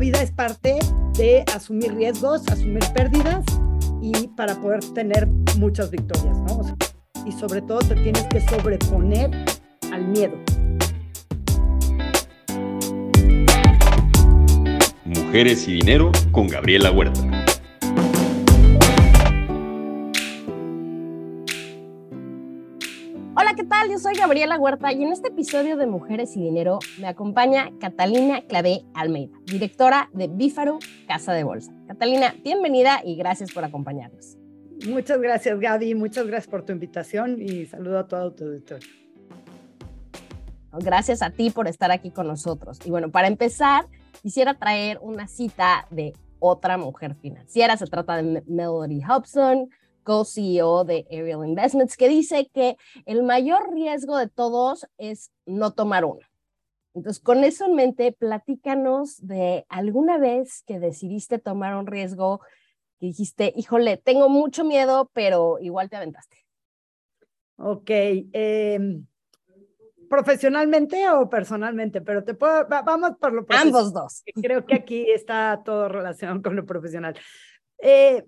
vida es parte de asumir riesgos, asumir pérdidas y para poder tener muchas victorias, ¿no? y sobre todo te tienes que sobreponer al miedo. Mujeres y Dinero con Gabriela Huerta. Soy Gabriela Huerta y en este episodio de Mujeres y Dinero me acompaña Catalina Clavé Almeida, directora de Bífaro Casa de Bolsa. Catalina, bienvenida y gracias por acompañarnos. Muchas gracias, Gaby. Muchas gracias por tu invitación y saludo a todo tu auditorio. Gracias a ti por estar aquí con nosotros. Y bueno, para empezar, quisiera traer una cita de otra mujer financiera. Se trata de Melody Hobson, co-CEO de Ariel Investments, que dice que el mayor riesgo de todos es no tomar uno. Entonces, con eso en mente, platícanos de alguna vez que decidiste tomar un riesgo que dijiste, híjole, tengo mucho miedo, pero igual te aventaste. Ok. Em, ¿Profesionalmente o personalmente? Pero te puedo, vamos por lo profesional. Ambos dos. Creo que aquí está todo relacionado con lo profesional. Eh,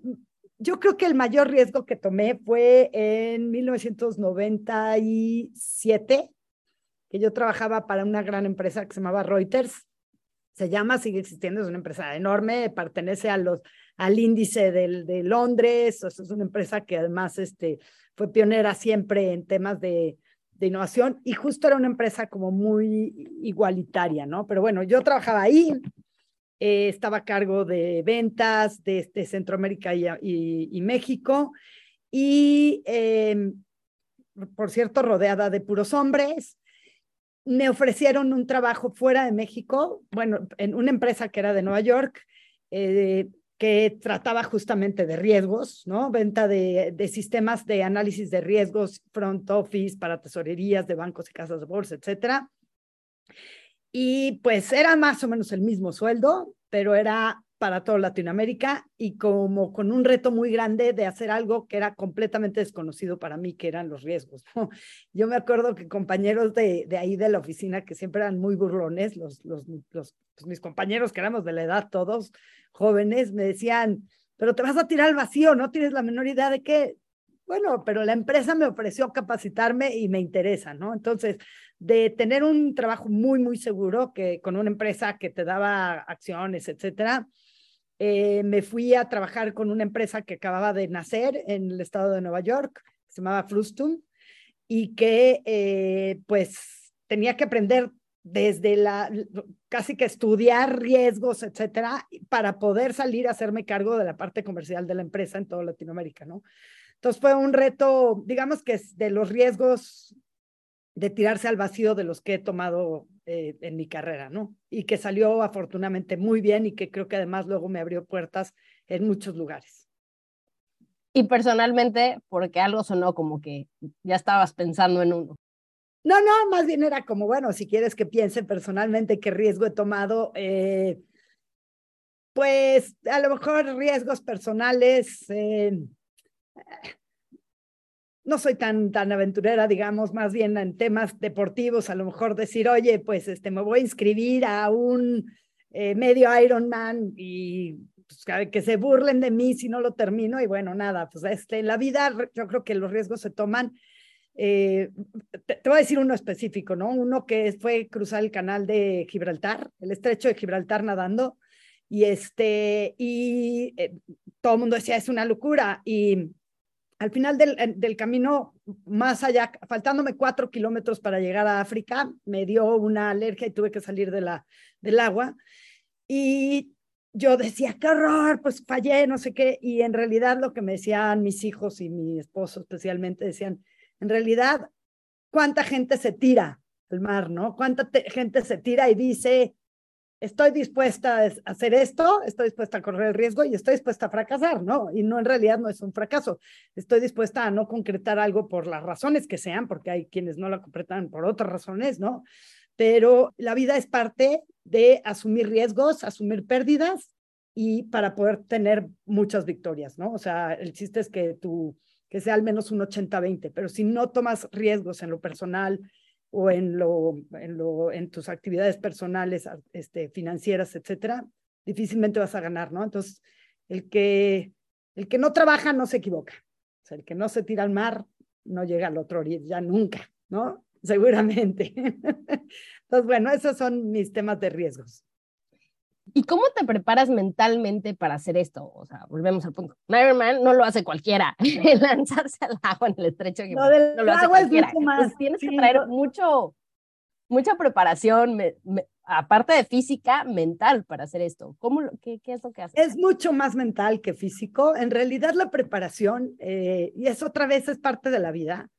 yo creo que el mayor riesgo que tomé fue en 1997, que yo trabajaba para una gran empresa que se llamaba Reuters. Se llama, sigue existiendo, es una empresa enorme, pertenece a al índice del, de Londres, es una empresa que además este, fue pionera siempre en temas de, de innovación y justo era una empresa como muy igualitaria, ¿no? Pero bueno, yo trabajaba ahí, eh, estaba a cargo de ventas de, este Centroamérica y, México y, em, por cierto, rodeada de puros hombres. Me ofrecieron un trabajo fuera de México, bueno, en una empresa que era de Nueva York, eh, que trataba justamente de riesgos, ¿no? Venta de, de, sistemas de análisis de riesgos, front office para tesorerías de bancos y casas de bolsa, etcétera. Y pues era más o menos el mismo sueldo, pero era para toda Latinoamérica y como con un reto muy grande de hacer algo que era completamente desconocido para mí, que eran los riesgos. Yo me acuerdo que compañeros de, de ahí de la oficina, que siempre eran muy burlones, los, los, los pues mis compañeros que éramos de la edad todos jóvenes, me decían, pero te vas a tirar al vacío, no tienes la menor idea de qué. Bueno, pero la empresa me ofreció capacitarme y me interesa, ¿no? Entonces, de tener un trabajo muy, muy seguro que con una empresa que te daba acciones, etcétera, eh, me fui a trabajar con una empresa que acababa de nacer en el estado de Nueva York, se llamaba Frustum, y que eh, pues tenía que aprender desde la, casi que estudiar riesgos, etcétera, para poder salir a hacerme cargo de la parte comercial de la empresa en toda Latinoamérica, ¿no? Entonces fue un reto, digamos que es de los riesgos de tirarse al vacío de los que he tomado eh, en mi carrera, ¿no? Y que salió afortunadamente muy bien y que creo que además luego me abrió puertas en muchos lugares. Y personalmente, porque algo sonó como que ya estabas pensando en uno. No, no, más bien era como, bueno, si quieres que piense personalmente qué riesgo he tomado, eh, pues a lo mejor riesgos personales. Eh, no soy tan, tan aventurera, digamos, más bien en temas deportivos, a lo mejor decir, oye, pues este, me voy a inscribir a un eh, medio Ironman y pues, que se burlen de mí si no lo termino y bueno, nada, pues este, en la vida yo creo que los riesgos se toman. Eh, te, voy a decir uno específico, ¿no? Uno que fue cruzar el canal de Gibraltar, el estrecho de Gibraltar nadando, y este, y eh, todo el mundo decía, es una locura, y al final del, del, camino, más allá, faltándome cuatro kilómetros para llegar a África, me dio una alergia y tuve que salir de la, del agua. Y yo decía, qué horror, pues fallé, no sé qué. Y en realidad lo que me decían mis hijos y mi esposo especialmente, decían, en realidad, ¿cuánta gente se tira al mar, no? ¿Cuánta gente se tira y dice, estoy dispuesta a hacer esto, estoy dispuesta a correr el riesgo y estoy dispuesta a fracasar, ¿no? Y no en realidad no es un fracaso. Estoy dispuesta a no concretar algo por las razones que sean, porque hay quienes no lo concretan por otras razones, ¿no? Pero la vida es parte de asumir riesgos, asumir pérdidas y para poder tener muchas victorias, ¿no? O sea, el chiste es que tú, que sea al menos un 80-20, pero si no tomas riesgos en lo personal, o en, lo, en, lo, en tus actividades personales, este, financieras, etcétera, difícilmente vas a ganar, ¿no? Entonces, el que, el que no trabaja no se equivoca. O sea, el que no se tira al mar no llega al otro ya nunca, ¿no? Seguramente. Entonces, bueno, esos son mis temas de riesgos. ¿Y cómo te preparas mentalmente para hacer esto? O sea, volvemos al punto. Ironman no lo hace cualquiera. Lanzarse al agua en el estrecho no, lo hace cualquiera. tienes que traer mucho, mucha preparación, aparte de física, mental para hacer esto. ¿Cómo, qué, qué, es lo que haces? Es mucho más mental que físico. En realidad la preparación, eh, y eso otra vez es parte de la vida,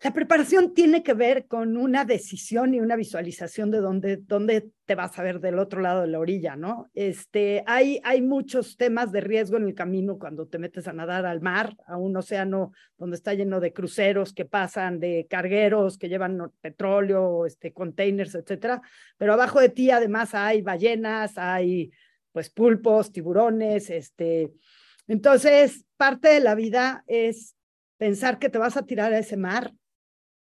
la preparación tiene que ver con una decisión y una visualización de dónde, dónde te vas a ver del otro lado de la orilla, ¿no? Este, hay, hay muchos temas de riesgo en el camino cuando te metes a nadar al mar, a un océano donde está lleno de cruceros que pasan, de cargueros que llevan petróleo, este, containers, etcétera. Pero abajo de ti además hay ballenas, hay pues pulpos, tiburones, este. Entonces, parte de la vida es pensar que te vas a tirar a ese mar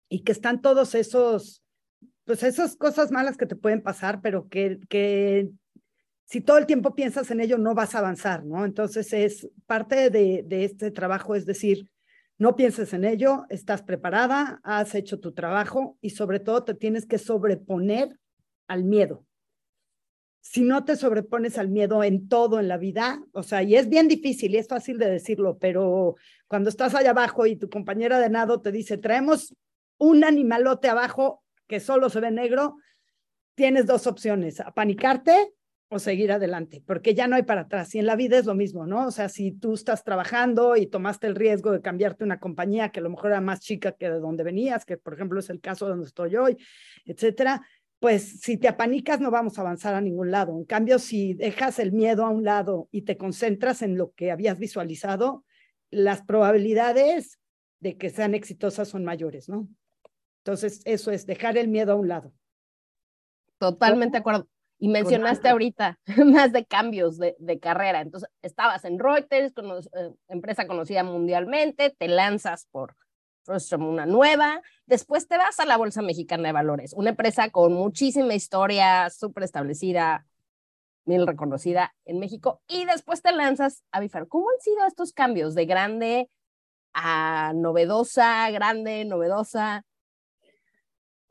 y que están todos esos, pues esas cosas malas que te pueden pasar, pero que, que si todo el tiempo piensas en ello no vas a avanzar, ¿no? Entonces es parte de, de este trabajo, es decir, no pienses en ello, estás preparada, has hecho tu trabajo y sobre todo te tienes que sobreponer al miedo. Si no te sobrepones al miedo en todo en la vida, o sea, y es bien difícil y es fácil de decirlo, pero cuando estás allá abajo y tu compañera de nado te dice, traemos un animalote abajo que solo se ve negro, tienes dos opciones, apanicarte o seguir adelante, porque ya no hay para atrás. Y en la vida es lo mismo, ¿no? O sea, si tú estás trabajando y tomaste el riesgo de cambiarte una compañía que a lo mejor era más chica que de donde venías, que por ejemplo es el caso de donde estoy hoy, etcétera, pues si te apanicas no vamos a avanzar a ningún lado. En cambio, si dejas el miedo a un lado y te concentras en lo que habías visualizado, las probabilidades de que sean exitosas son mayores, ¿no? Entonces, eso es dejar el miedo a un lado. Totalmente de acuerdo. Y mencionaste ahorita más de cambios de, carrera. Entonces, estabas en Reuters, eh, empresa conocida mundialmente, te lanzas por Frostrom, una nueva. Después te vas a la Bolsa Mexicana de Valores, una empresa con muchísima historia, súper establecida, bien reconocida en México. Y después te lanzas a Bifar. ¿Cómo han sido estos cambios de grande a novedosa, grande, novedosa?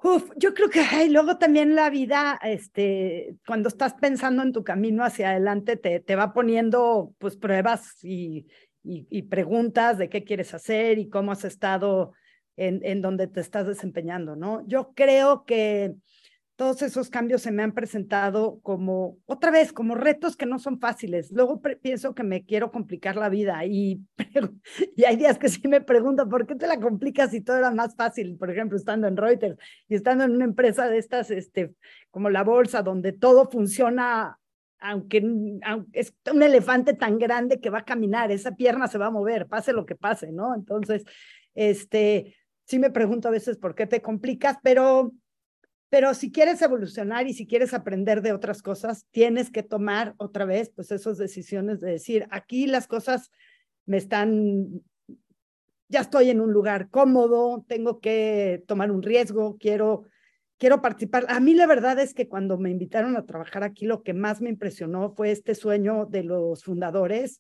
Uf, yo creo que luego también la vida, este, cuando estás pensando en tu camino hacia adelante, te, te va poniendo pues pruebas y, y, y, preguntas de qué quieres hacer y cómo has estado en, en donde te estás desempeñando, ¿no? Yo creo que todos esos cambios se me han presentado como, otra vez, como retos que no son fáciles. Luego pienso que me quiero complicar la vida y, y hay días que sí me pregunto, ¿por qué te la complicas si todo era más fácil? Por ejemplo, estando en Reuters y estando en una empresa de estas, este, como la bolsa, donde todo funciona, aunque, aunque es un elefante tan grande que va a caminar, esa pierna se va a mover, pase lo que pase, ¿no? Entonces, este, sí me pregunto a veces por qué te complicas, pero pero si quieres evolucionar y si quieres aprender de otras cosas, tienes que tomar otra vez pues esas decisiones de decir, aquí las cosas me están, ya estoy en un lugar cómodo, tengo que tomar un riesgo, quiero, quiero participar. A mí la verdad es que cuando me invitaron a trabajar aquí, lo que más me impresionó fue este sueño de los fundadores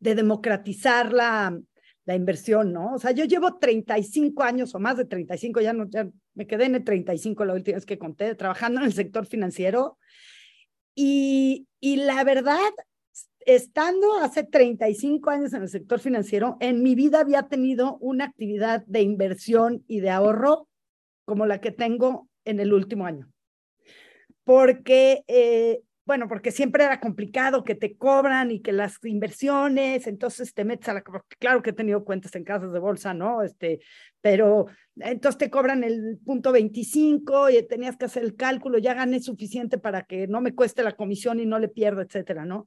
de democratizar la, la inversión, ¿no? O sea, yo llevo 35 años o más de 35, ya no, ya me quedé en el 35 la última vez que conté, trabajando en el sector financiero. Y, y la verdad, estando hace 35 años en el sector financiero, en mi vida había tenido una actividad de inversión y de ahorro como la que tengo en el último año. Porque eh, bueno, porque siempre era complicado que te cobran y que las inversiones, entonces te metes a la, claro que he tenido cuentas en casas de bolsa, ¿no? Este, pero entonces te cobran el punto 25 y tenías que hacer el cálculo, ya gané suficiente para que no me cueste la comisión y no le pierda, etcétera, ¿no?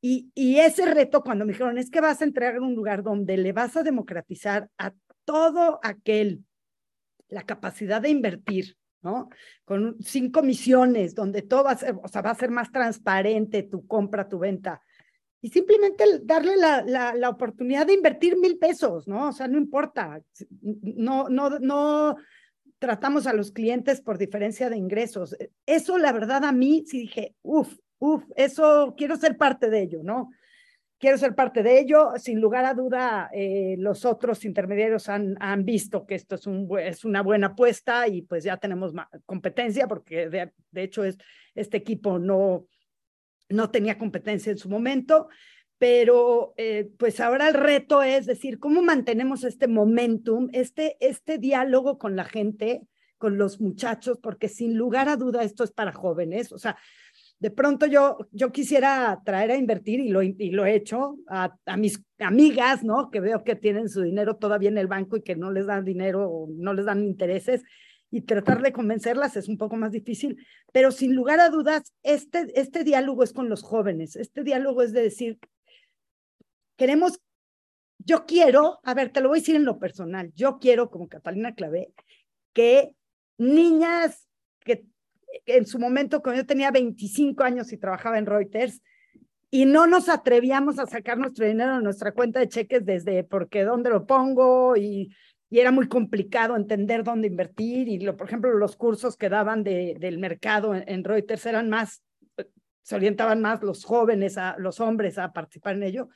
Y, y ese reto cuando me dijeron, es que vas a entregar un lugar donde le vas a democratizar a todo aquel la capacidad de invertir, ¿no? Con sin comisiones, donde todo va a ser, o sea, va a ser más transparente tu compra, tu venta. Y simplemente darle la, la, la oportunidad de invertir mil pesos, ¿no? O sea, no importa. No, no, no tratamos a los clientes por diferencia de ingresos. Eso, la verdad, a mí sí dije, uff, Uf, eso quiero ser parte de ello, ¿no? Quiero ser parte de ello. Sin lugar a duda, eh, los otros intermediarios han, han visto que esto es, un, es una buena apuesta y pues ya tenemos competencia porque de, de hecho es, este equipo no, no tenía competencia en su momento pero eh, pues ahora el reto es decir, ¿cómo mantenemos este momentum, este, este diálogo con la gente, con los muchachos? Porque sin lugar a duda esto es para jóvenes, o sea, de pronto yo, yo quisiera traer a invertir y lo, y lo he hecho a, a, mis amigas, ¿no? Que veo que tienen su dinero todavía en el banco y que no les dan dinero o no les dan intereses y tratar de convencerlas es un poco más difícil, pero sin lugar a dudas, este, este diálogo es con los jóvenes, este diálogo es de decir, queremos, yo quiero, a ver, te lo voy a decir en lo personal, yo quiero, como Catalina Clavé, que niñas en su momento, cuando yo tenía 25 años y trabajaba en Reuters, y no nos atrevíamos a sacar nuestro dinero en nuestra cuenta de cheques desde porque dónde lo pongo y, y era muy complicado entender dónde invertir y lo, por ejemplo los cursos que daban de, del mercado en, en, Reuters eran más se orientaban más los jóvenes a los hombres a participar en ello.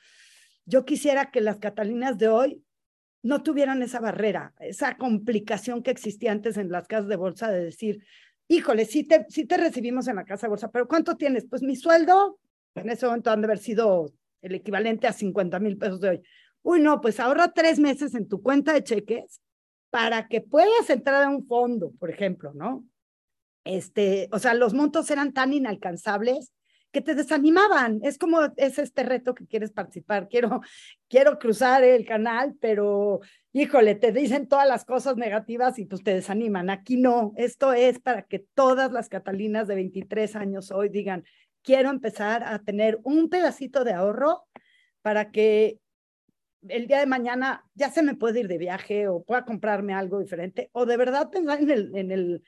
Yo quisiera que las catalinas de hoy no tuvieran esa barrera, esa complicación que existía antes en las casas de bolsa de decir, híjole, sí te, sí te recibimos en la casa de bolsa, pero ¿cuánto tienes? Pues mi sueldo, en ese momento han de haber sido el equivalente a 50 mil pesos de hoy. Uy, no, pues ahorra tres meses en tu cuenta de cheques para que puedas entrar a un fondo, por ejemplo, ¿no? Este, o sea, los montos eran tan inalcanzables que te desanimaban. Es como es este reto que quieres participar. Quiero, quiero cruzar el canal, pero híjole, te dicen todas las cosas negativas y pues te desaniman. Aquí no, esto es para que todas las catalinas de 23 años hoy digan, quiero empezar a tener un pedacito de ahorro para que el día de mañana ya se me puede ir de viaje o pueda comprarme algo diferente o de verdad pensar en el, en el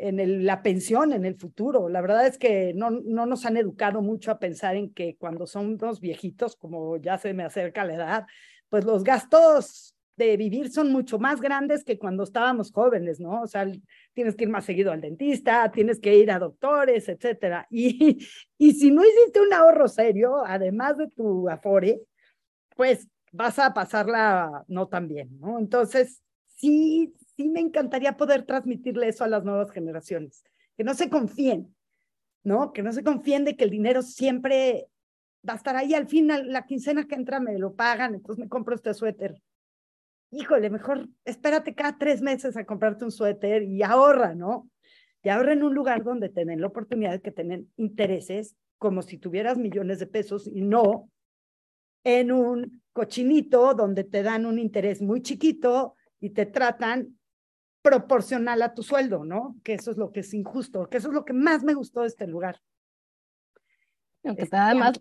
en el, la pensión en el futuro. La verdad es que no, no nos han educado mucho a pensar en que cuando somos viejitos, como ya se me acerca la edad, pues los gastos de vivir son mucho más grandes que cuando estábamos jóvenes, ¿no? O sea, tienes que ir más seguido al dentista, tienes que ir a doctores, etcétera. Y, y si no hiciste un ahorro serio, además de tu afore, pues vas a pasarla no tan bien, ¿no? Entonces, sí, sí me encantaría poder transmitirle eso a las nuevas generaciones, que no se confíen, ¿no? Que no se confíen de que el dinero siempre va a estar ahí al final, la quincena que entra me lo pagan, entonces me compro este suéter. Híjole, mejor espérate cada tres meses a comprarte un suéter y ahorra, ¿no? Y ahorra en un lugar donde tienen la oportunidad de que tienen intereses como si tuvieras millones de pesos y no en un cochinito donde te dan un interés muy chiquito y te tratan proporcional a tu sueldo, ¿no? Que eso es lo que es injusto, que eso es lo que más me gustó de este lugar. Aunque está además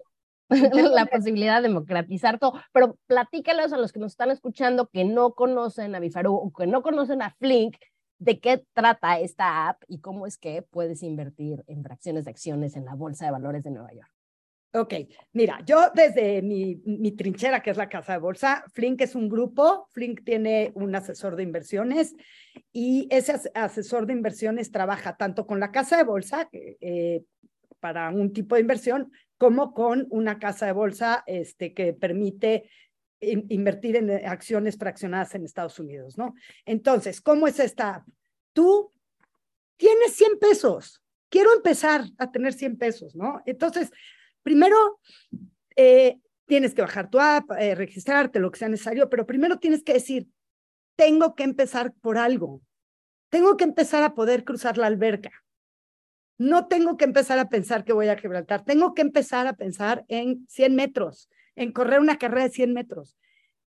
la posibilidad de democratizar todo, pero platícalos a los que nos están escuchando que no conocen a Bifaru o que no conocen a Flink, de qué trata esta app y cómo es que puedes invertir en fracciones de acciones en la Bolsa de Valores de Nueva York. Ok, mira, yo desde mi, mi, trinchera, que es la casa de bolsa, Flink es un grupo, Flink tiene un asesor de inversiones y ese asesor de inversiones trabaja tanto con la casa de bolsa eh, para un tipo de inversión como con una casa de bolsa este, que permite in, invertir en acciones fraccionadas en Estados Unidos, ¿no? Entonces, ¿cómo es esta? Tú tienes 100 pesos, quiero empezar a tener 100 pesos, ¿no? Entonces, primero, eh, tienes que bajar tu app, eh, registrarte, lo que sea necesario, pero primero tienes que decir, tengo que empezar por algo. Tengo que empezar a poder cruzar la alberca. No tengo que empezar a pensar que voy a Gibraltar. Tengo que empezar a pensar en 100 metros, en correr una carrera de 100 metros.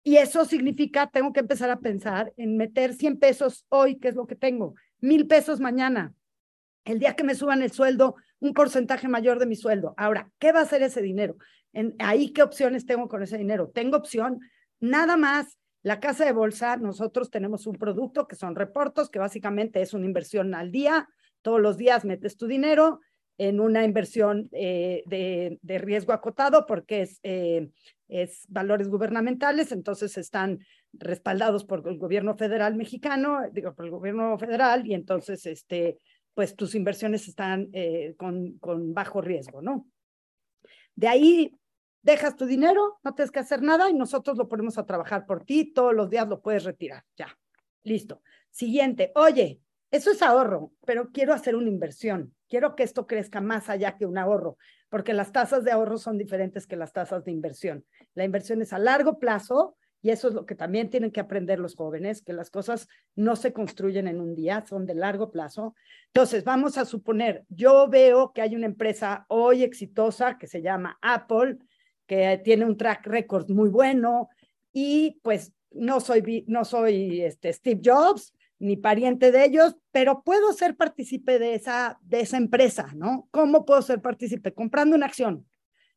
Y eso significa, tengo que empezar a pensar en meter 100 pesos hoy, que es lo que tengo, mil pesos mañana. El día que me suban el sueldo, un porcentaje mayor de mi sueldo. Ahora, ¿qué va a hacer ese dinero? Ahí, ¿qué opciones tengo con ese dinero? Tengo opción, nada más, la casa de bolsa, nosotros tenemos un producto que son reportos, que básicamente es una inversión al día. Todos los días metes tu dinero en una inversión eh, de, de, riesgo acotado porque es, eh, es valores gubernamentales, entonces están respaldados por el gobierno federal mexicano, digo, por el gobierno federal, y entonces este, pues tus inversiones están eh, con, con bajo riesgo, ¿no? De ahí dejas tu dinero, no tienes que hacer nada y nosotros lo ponemos a trabajar por ti, todos los días lo puedes retirar, ya, listo. Siguiente, oye, eso es ahorro, pero quiero hacer una inversión, quiero que esto crezca más allá que un ahorro, porque las tasas de ahorro son diferentes que las tasas de inversión. La inversión es a largo plazo y eso es lo que también tienen que aprender los jóvenes, que las cosas no se construyen en un día, son de largo plazo. Entonces, vamos a suponer, yo veo que hay una empresa hoy exitosa que se llama Apple, que tiene un track record muy bueno y pues no soy, no soy este, Steve Jobs ni pariente de ellos, pero puedo ser partícipe de esa, de esa empresa, ¿no? ¿Cómo puedo ser partícipe? Comprando una acción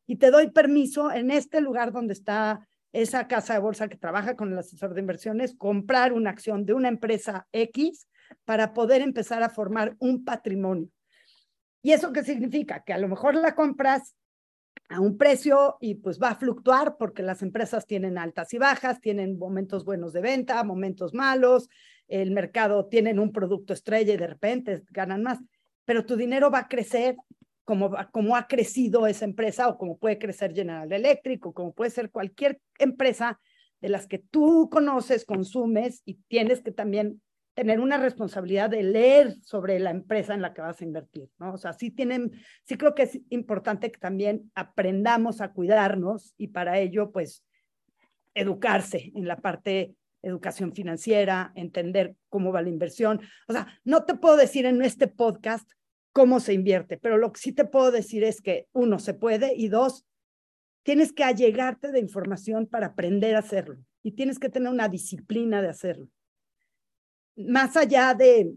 y te doy permiso en este lugar donde está esa casa de bolsa que trabaja con el asesor de inversiones, comprar una acción de una empresa X para poder empezar a formar un patrimonio. ¿Y eso qué significa? Que a lo mejor la compras a un precio y pues va a fluctuar porque las empresas tienen altas y bajas, tienen momentos buenos de venta, momentos malos, el mercado tienen un producto estrella y de repente ganan más, pero tu dinero va a crecer como, como ha crecido esa empresa o como puede crecer General Electric o como puede ser cualquier empresa de las que tú conoces, consumes y tienes que también tener una responsabilidad de leer sobre la empresa en la que vas a invertir, ¿no? O sea, sí tienen, sí creo que es importante que también aprendamos a cuidarnos y para ello, pues, educarse en la parte educación financiera, entender cómo va la inversión. O sea, no te puedo decir en este podcast cómo se invierte, pero lo que sí te puedo decir es que, uno, se puede y dos, tienes que allegarte de información para aprender a hacerlo y tienes que tener una disciplina de hacerlo. Más allá de,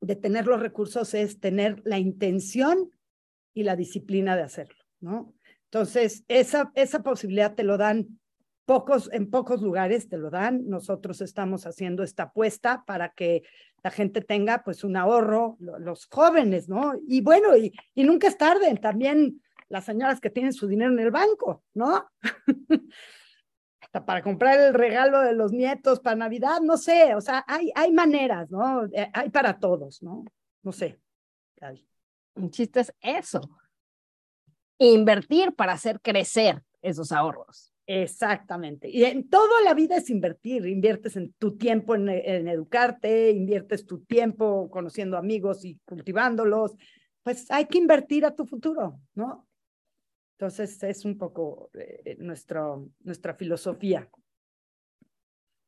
de tener los recursos es tener la intención y la disciplina de hacerlo, ¿no? Entonces, esa, esa posibilidad te lo dan pocos, en pocos lugares, te lo dan. Nosotros estamos haciendo esta apuesta para que la gente tenga pues un ahorro, los jóvenes, ¿no? Y bueno, y, nunca es tarde, también las señoras que tienen su dinero en el banco, ¿no? Hasta para comprar el regalo de los nietos para Navidad, no sé, o sea, hay, hay maneras, ¿no? Eh, hay para todos, ¿no? No sé. Un chiste es eso. Invertir para hacer crecer esos ahorros. Exactamente. Y en toda la vida es invertir. Inviertes en tu tiempo en, educarte, inviertes tu tiempo conociendo amigos y cultivándolos. Pues hay que invertir a tu futuro, ¿no? Entonces es un poco eh, nuestra filosofía.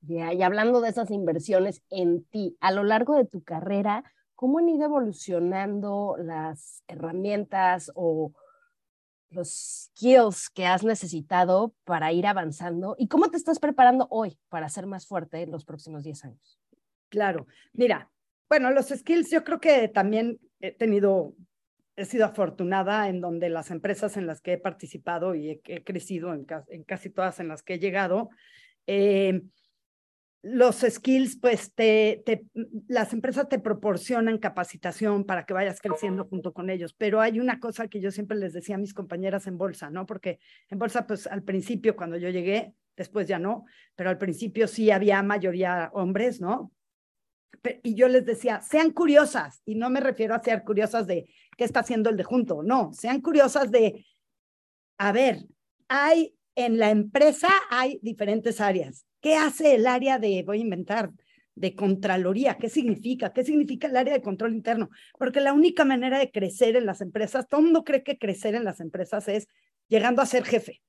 Y hablando de esas inversiones en ti, a lo largo de tu carrera, ¿cómo han ido evolucionando las herramientas o los skills que has necesitado para ir avanzando y cómo te estás preparando hoy para ser más fuerte en los próximos 10 años? Claro, mira, bueno, los skills yo creo que también he tenido, he sido afortunada en donde las empresas en las que he participado y he, crecido en, en, casi todas en las que he llegado, eh, los skills, pues te, te, las empresas te proporcionan capacitación para que vayas creciendo junto con ellos, pero hay una cosa que yo siempre les decía a mis compañeras en bolsa, ¿no? Porque en bolsa, pues al principio cuando yo llegué, después ya no, pero al principio sí había mayoría hombres, ¿no? Y yo les decía, sean curiosas, y no me refiero a ser curiosas de qué está haciendo el de junto, no, sean curiosas de, a ver, hay en la empresa hay diferentes áreas ¿Qué hace el área de, voy a inventar, de Contraloría? ¿Qué significa? ¿Qué significa el área de control interno? Porque la única manera de crecer en las empresas, todo el mundo cree que crecer en las empresas es llegando a ser jefe.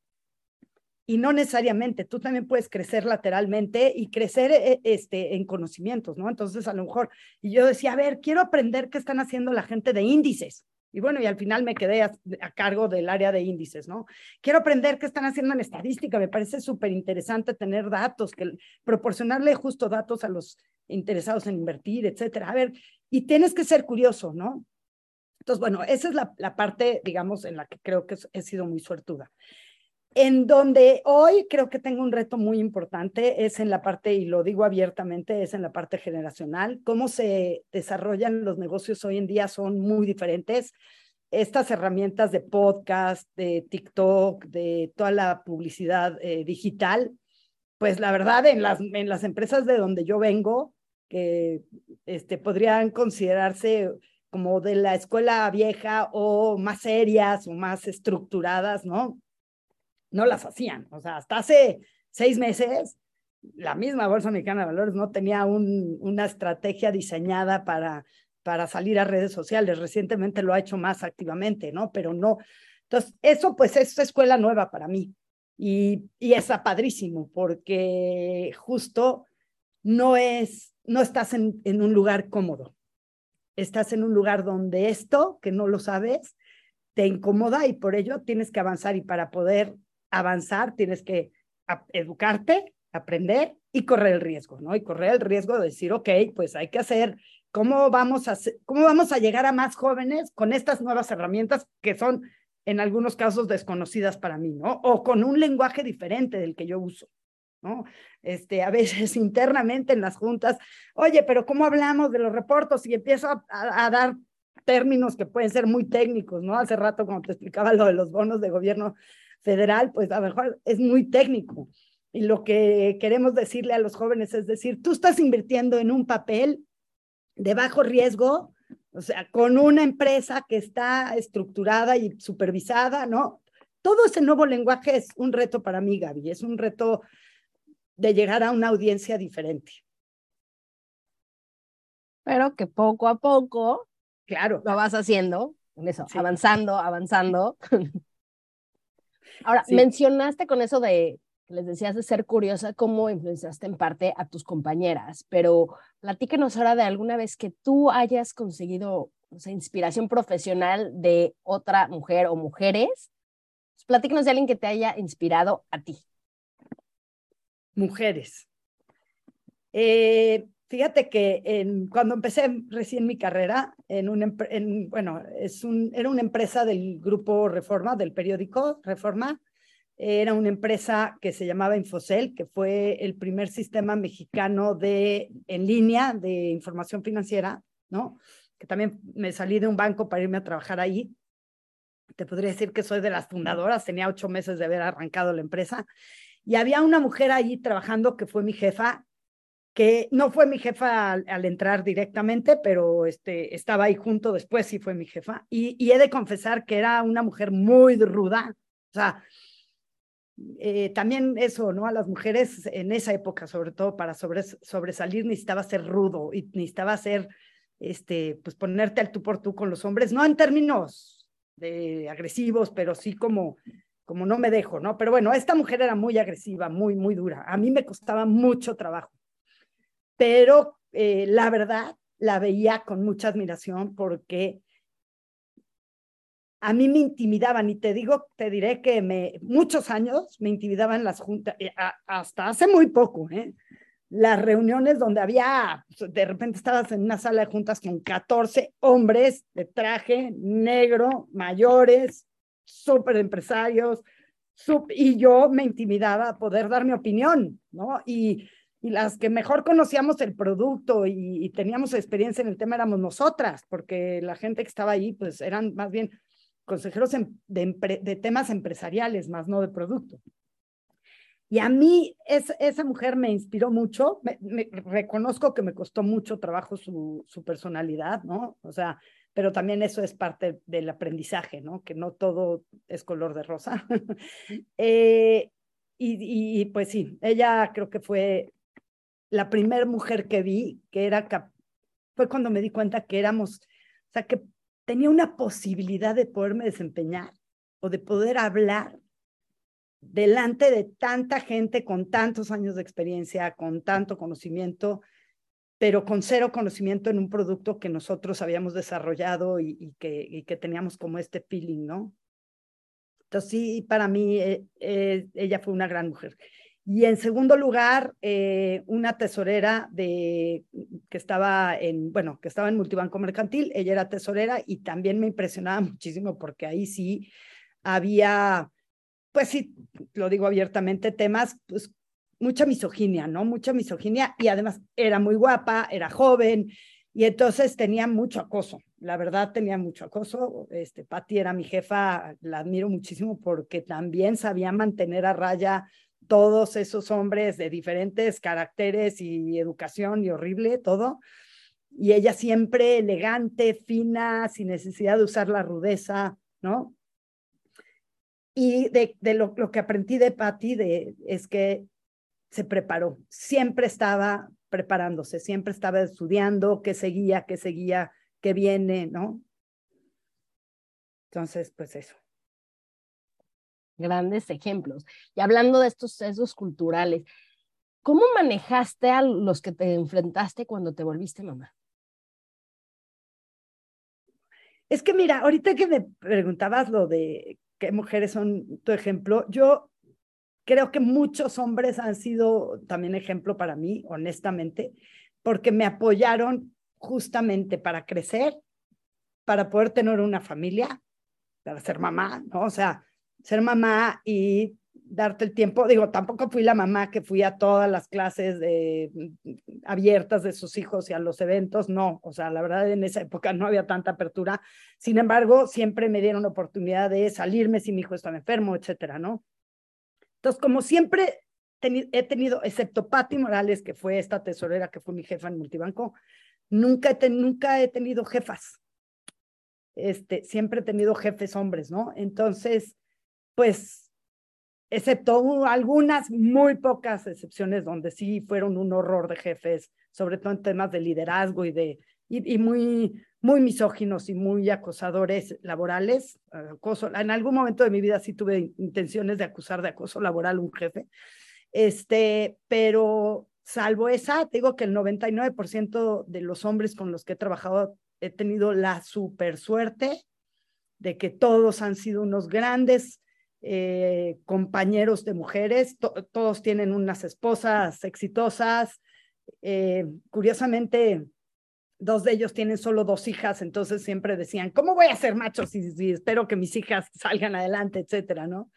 Y no necesariamente, tú también puedes crecer lateralmente y crecer eh, este, en conocimientos, ¿no? Entonces, a lo mejor, y yo decía, a ver, quiero aprender qué están haciendo la gente de índices. Y bueno, y al final me quedé a, cargo del área de índices, ¿no? Quiero aprender qué están haciendo en estadística, me parece súper interesante tener datos, que proporcionarle justo datos a los interesados en invertir, etcétera. A ver, y tienes que ser curioso, ¿no? Entonces, bueno, esa es la, la parte, digamos, en la que creo que he sido muy suertuda. En donde hoy creo que tengo un reto muy importante es en la parte, y lo digo abiertamente, es en la parte generacional. Cómo se desarrollan los negocios hoy en día son muy diferentes. Estas herramientas de podcast, de TikTok, de toda la publicidad eh, digital, pues la verdad en las, en las empresas de donde yo vengo, que este, podrían considerarse como de la escuela vieja o más serias o más estructuradas, ¿no? No las hacían. O sea, hasta hace seis meses, la misma Bolsa Mexicana de Valores no tenía un, una estrategia diseñada para, para salir a redes sociales. Recientemente lo ha hecho más activamente, ¿no? Pero no. Entonces, eso pues es escuela nueva para mí. Y, y está padrísimo porque justo no es, no estás en un lugar cómodo estás en un lugar donde esto, que no lo sabes, te incomoda y por ello tienes que avanzar y para poder avanzar tienes que educarte, aprender y correr el riesgo, ¿no? Y correr el riesgo de decir, ok, pues hay que hacer, ¿cómo vamos a, hacer, cómo vamos a llegar a más jóvenes con estas nuevas herramientas que son en algunos casos desconocidas para mí, ¿no? O con un lenguaje diferente del que yo uso. ¿no? Este, a veces internamente en las juntas, oye, pero ¿cómo hablamos de los reportos? Y empiezo a, a, dar términos que pueden ser muy técnicos, ¿no? Hace rato cuando te explicaba lo de los bonos de gobierno federal, pues a lo mejor es muy técnico. Y lo que queremos decirle a los jóvenes es decir, tú estás invirtiendo en un papel de bajo riesgo, o sea, con una empresa que está estructurada y supervisada, ¿no? Todo ese nuevo lenguaje es un reto para mí, Gaby, es un reto de llegar a una audiencia diferente. Pero que poco a poco claro. lo vas haciendo, eso, avanzando, avanzando. Ahora, mencionaste con eso de, les decías de ser curiosa, cómo influenciaste en parte a tus compañeras, pero platíquenos ahora de alguna vez que tú hayas conseguido o inspiración profesional de otra mujer o mujeres. Platíquenos de alguien que te haya inspirado a ti mujeres. Eh, fíjate que en, cuando empecé recién mi carrera, en un, en, bueno, es un, era una empresa del grupo Reforma, del periódico Reforma. Era una empresa que se llamaba Infocel, que fue el primer sistema mexicano de, en línea de información financiera, ¿no? Que también me salí de un banco para irme a trabajar ahí. Te podría decir que soy de las fundadoras, tenía ocho meses de haber arrancado la empresa y había una mujer allí trabajando que fue mi jefa, que no fue mi jefa al, entrar directamente, pero este, estaba ahí junto después, sí fue mi jefa. Y, he de confesar que era una mujer muy ruda. O sea, eh, también eso, ¿no? A las mujeres en esa época, sobre todo para sobresalir, necesitaba ser rudo y necesitaba ser, este, pues ponerte al tú por tú con los hombres, no en términos de agresivos, pero sí como como no me dejo, ¿no? Pero bueno, esta mujer era muy agresiva, muy, muy dura. A mí me costaba mucho trabajo, pero eh, la verdad la veía con mucha admiración porque a mí me intimidaban y te digo, te diré que me, muchos años me intimidaban las juntas, eh, hasta hace muy poco, ¿eh? Las reuniones donde había, de repente estabas en una sala de juntas con 14 hombres de traje negro, mayores, súper empresarios, y yo me intimidaba a poder dar mi opinión, ¿no? Y, y las que mejor conocíamos el producto y, teníamos experiencia en el tema éramos nosotras, porque la gente que estaba ahí, pues eran más bien consejeros de, de, temas empresariales, más no de producto. Y a mí es, esa mujer me inspiró mucho, reconozco que me costó mucho trabajo su, su personalidad, ¿no? O sea, pero también eso es parte del aprendizaje, ¿no? Que no todo es color de rosa. eh, y, pues sí, ella creo que fue la primera mujer que vi que era, fue cuando me di cuenta que éramos, o sea, que tenía una posibilidad de poderme desempeñar o de poder hablar delante de tanta gente con tantos años de experiencia, con tanto conocimiento, pero con cero conocimiento en un producto que nosotros habíamos desarrollado y, que, que, teníamos como este feeling, ¿no? Entonces sí, para mí eh, eh, ella fue una gran mujer. Y en segundo lugar, eh, una tesorera de, que estaba en, bueno, que estaba en Multibanco Mercantil, ella era tesorera y también me impresionaba muchísimo porque ahí sí había, pues sí, lo digo abiertamente, temas pues, mucha misoginia, ¿no? Mucha misoginia y además era muy guapa, era joven y entonces tenía mucho acoso. La verdad tenía mucho acoso. Este Patti era mi jefa, la admiro muchísimo porque también sabía mantener a raya todos esos hombres de diferentes caracteres y educación y horrible todo. y ella siempre elegante, fina, sin necesidad de usar la rudeza, ¿no? Y de, lo, que aprendí de Patty de, es que se preparó, siempre estaba preparándose, siempre estaba estudiando, qué seguía, qué seguía, qué viene, ¿no? Entonces, pues eso. Grandes ejemplos. Y hablando de estos sesgos culturales, ¿cómo manejaste a los que te enfrentaste cuando te volviste mamá? Es que mira, ahorita que me preguntabas lo de qué mujeres son tu ejemplo, yo creo que muchos hombres han sido también ejemplo para mí, honestamente, porque me apoyaron justamente para crecer, para poder tener una familia, para ser mamá, ¿no? O sea, ser mamá y darte el tiempo. Digo, tampoco fui la mamá que fui a todas las clases de, abiertas de sus hijos y a los eventos, no, o sea, la verdad en esa época no había tanta apertura. Sin embargo, siempre me dieron la oportunidad de salirme si mi hijo estaba enfermo, etcétera, ¿no? Entonces, como siempre he tenido, excepto Patti Morales, que fue esta tesorera que fue mi jefa en Multibanco, nunca he, nunca he tenido jefas. Este, siempre he tenido jefes hombres, ¿no? Entonces, pues excepto algunas muy pocas excepciones donde sí fueron un horror de jefes, sobre todo en temas de liderazgo y de y, muy muy misóginos y muy acosadores laborales, acoso. En algún momento de mi vida sí tuve intenciones de acusar de acoso laboral a un jefe. Este, pero salvo esa, digo que el 99% de los hombres con los que he trabajado he tenido la super suerte de que todos han sido unos grandes eh, compañeros de mujeres, todos tienen unas esposas exitosas. Eh, curiosamente, dos de ellos tienen solo dos hijas, entonces siempre decían, ¿cómo voy a ser macho si, espero que mis hijas salgan adelante, etcétera, ¿no?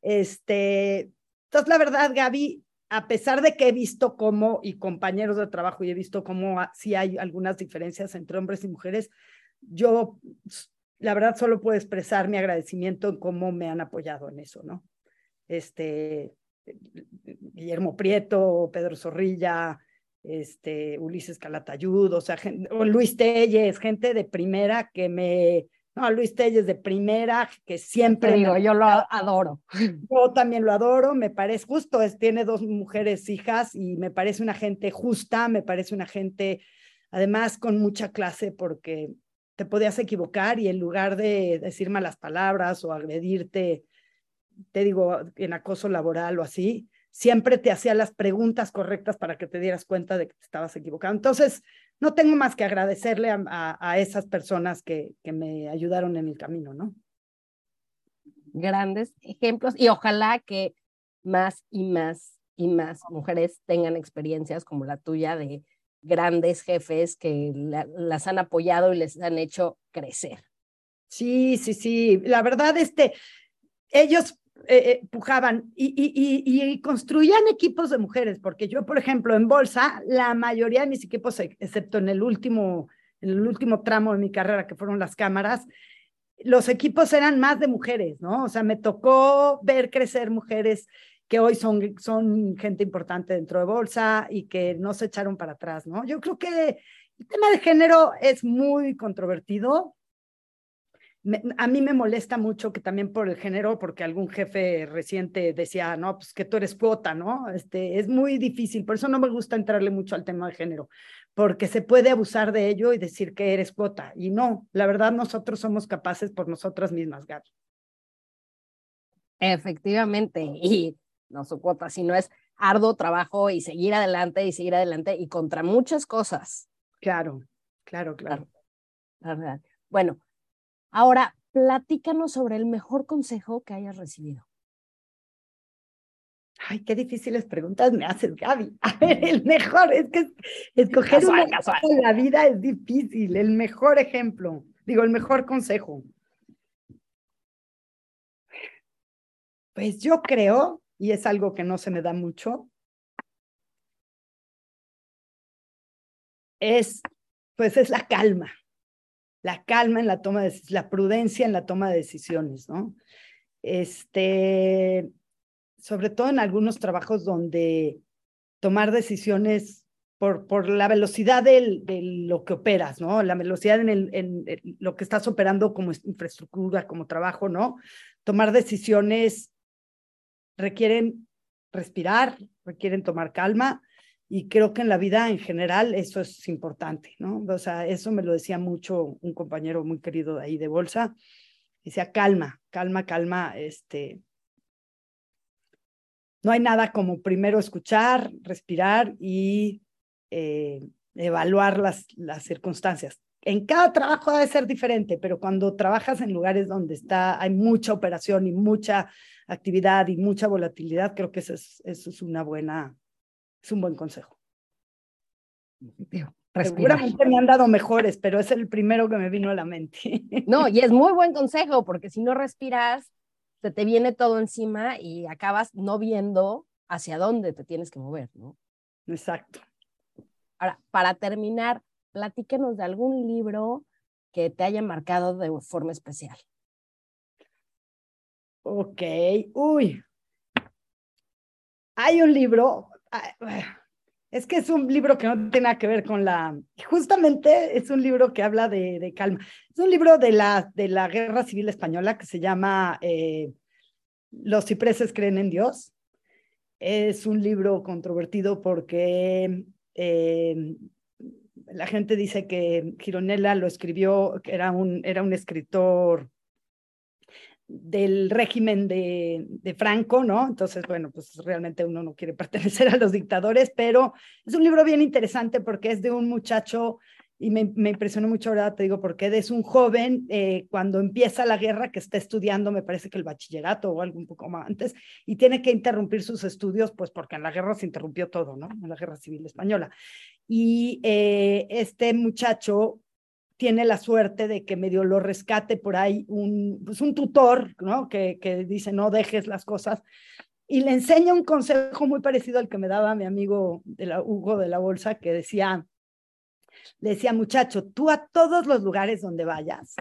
Este, entonces, la verdad, Gaby, a pesar de que he visto cómo, y compañeros de trabajo, y he visto cómo sí hay algunas diferencias entre hombres y mujeres, yo la verdad solo puedo expresar mi agradecimiento en cómo me han apoyado en eso, ¿no? Este, Guillermo Prieto, Pedro Zorrilla, este, Ulises Calatayud, o sea, Luis Telles, gente de primera que me, no, Luis Telles de primera, que siempre... Digo, yo lo adoro. Yo también lo adoro, me parece justo, es, tiene dos mujeres hijas y me parece una gente justa, me parece una gente además con mucha clase porque podías equivocar y en lugar de decir malas palabras o agredirte, te digo, en acoso laboral o así, siempre te hacía las preguntas correctas para que te dieras cuenta de que te estabas equivocando. Entonces, no tengo más que agradecerle a, esas personas que, que me ayudaron en el camino, ¿no? Grandes ejemplos y ojalá que más y más y más mujeres tengan experiencias como la tuya de grandes jefes que las han apoyado y les han hecho crecer. Sí, sí, sí. La verdad, este, ellos eh, eh, pujaban y, y, y, construían equipos de mujeres, porque yo, por ejemplo, en bolsa, la mayoría de mis equipos, excepto en el último, en el último tramo de mi carrera, que fueron las cámaras, los equipos eran más de mujeres, ¿no? O sea, me tocó ver crecer mujeres que hoy son, son gente importante dentro de bolsa y que no se echaron para atrás, ¿no? Yo creo que el tema de género es muy controvertido. a mí me molesta mucho que también por el género, porque algún jefe reciente decía, no, pues que tú eres cuota, ¿no? Este, es muy difícil, por eso no me gusta entrarle mucho al tema de género, porque se puede abusar de ello y decir que eres cuota. Y no, la verdad nosotros somos capaces por nosotras mismas, Gaby. Efectivamente, y no su cuota, sino es arduo trabajo y seguir adelante y seguir adelante y contra muchas cosas. Claro, claro, claro. Bueno, ahora platícanos sobre el mejor consejo que hayas recibido. Ay, qué difíciles preguntas me haces, Gaby. A ver, el mejor, es que escoger una en la vida es difícil. El mejor ejemplo, digo, el mejor consejo. Pues yo creo y es algo que no se me da mucho, es, pues es la calma, la calma en la toma de la prudencia en la toma de decisiones, ¿no? Este, sobre todo en algunos trabajos donde tomar decisiones por, por la velocidad del, de lo que operas, ¿no? La velocidad en, el, en, lo que estás operando como infraestructura, como trabajo, ¿no? Tomar decisiones requieren respirar, requieren tomar calma y creo que en la vida en general eso es importante, ¿no? O sea, eso me lo decía mucho un compañero muy querido de ahí de Bolsa, decía calma, calma, calma, este, no hay nada como primero escuchar, respirar y eh, evaluar las, las circunstancias. En cada trabajo debe ser diferente, pero cuando trabajas en lugares donde está, hay mucha operación y mucha actividad y mucha volatilidad, creo que eso es, eso es una buena, es un buen consejo. Seguramente me han dado mejores, pero es el primero que me vino a la mente. No, y es muy buen consejo, porque si no respiras, se te viene todo encima y acabas no viendo hacia dónde te tienes que mover, ¿no? Exacto. Ahora, para terminar, platíquenos de algún libro que te haya marcado de forma especial. Ok, uy. Hay un libro, es que es un libro que no tiene nada que ver con la, justamente es un libro que habla de, calma. Es un libro de la, de la Guerra Civil Española que se llama eh, Los cipreses creen en Dios. Es un libro controvertido porque eh, la gente dice que Gironella lo escribió, que era un, era un escritor del régimen de, de, Franco, ¿no? Entonces, bueno, pues realmente uno no quiere pertenecer a los dictadores, pero es un libro bien interesante porque es de un muchacho, y me, me impresionó mucho, ahora te digo, porque es un joven eh, cuando empieza la guerra que está estudiando, me parece que el bachillerato o algo un poco más antes, y tiene que interrumpir sus estudios, pues porque en la guerra se interrumpió todo, ¿no? En la guerra civil española. Y eh, este muchacho tiene la suerte de que medio lo rescate por ahí un, pues un tutor, ¿no? Que, que dice, no dejes las cosas. Y le enseña un consejo muy parecido al que me daba mi amigo de la, Hugo de la Bolsa, que decía, le decía, muchacho, tú a todos los lugares donde vayas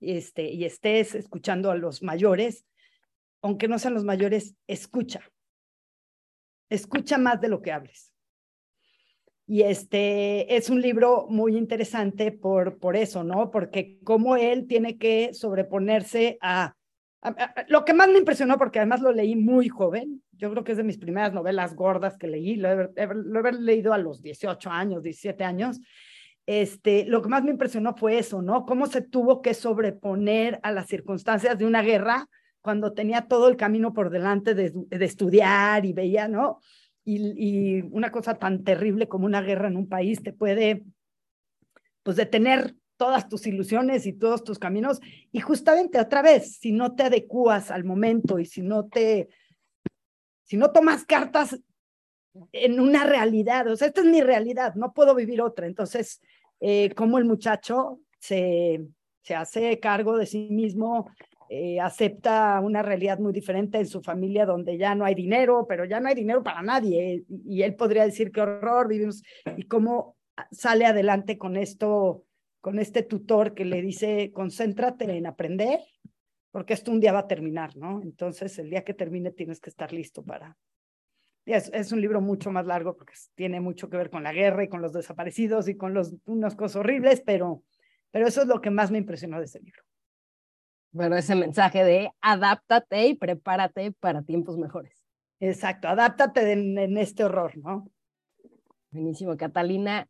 este, y estés escuchando a los mayores, aunque no sean los mayores, escucha. Escucha más de lo que hables. Y este es un libro muy interesante por, por eso, ¿no? Porque como él tiene que sobreponerse a, Lo que más me impresionó, porque además lo leí muy joven, yo creo que es de mis primeras novelas gordas que leí, lo he, lo he leído a los 18 años, 17 años, este, lo que más me impresionó fue eso, ¿no? Cómo se tuvo que sobreponer a las circunstancias de una guerra cuando tenía todo el camino por delante de, de estudiar y veía, ¿no? Y, una cosa tan terrible como una guerra en un país te puede, pues, detener todas tus ilusiones y todos tus caminos. Y justamente otra vez, si no te adecuas al momento y si no te, si no tomas cartas en una realidad, o sea, esta es mi realidad, no puedo vivir otra. Entonces, eh, como el muchacho se, se hace cargo de sí mismo, eh, acepta una realidad muy diferente en su familia donde ya no hay dinero, pero ya no hay dinero para nadie. Y él podría decir qué horror vivimos y cómo sale adelante con esto, con este tutor que le dice, concéntrate en aprender, porque esto un día va a terminar, ¿no? Entonces, el día que termine tienes que estar listo para... Es, es un libro mucho más largo porque tiene mucho que ver con la guerra y con los desaparecidos y con los, unas cosas horribles, pero, pero eso es lo que más me impresionó de ese libro. Bueno, ese mensaje de adáptate y prepárate para tiempos mejores. Exacto, adáptate en, en este horror, ¿no? Buenísimo, Catalina.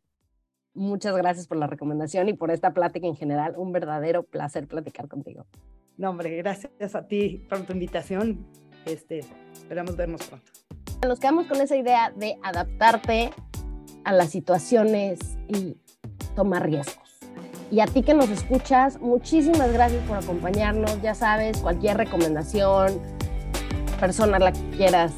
Muchas gracias por la recomendación y por esta plática en general. Un verdadero placer platicar contigo. No, hombre, gracias a ti por tu invitación. Este, esperamos vernos pronto. Nos quedamos con esa idea de adaptarte a las situaciones y tomar riesgos. Y a ti que nos escuchas, muchísimas gracias por acompañarnos. Ya sabes, cualquier recomendación, persona a la que quieras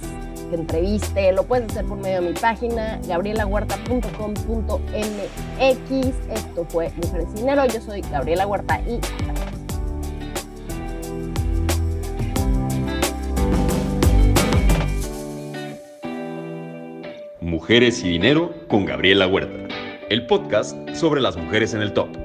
que entreviste, lo puedes hacer por medio de mi página, gabrielahuerta.com.mx. Esto fue Mujeres y Dinero. Yo soy Gabriela Huerta y Mujeres y Dinero con Gabriela Huerta, el podcast sobre las mujeres en el top.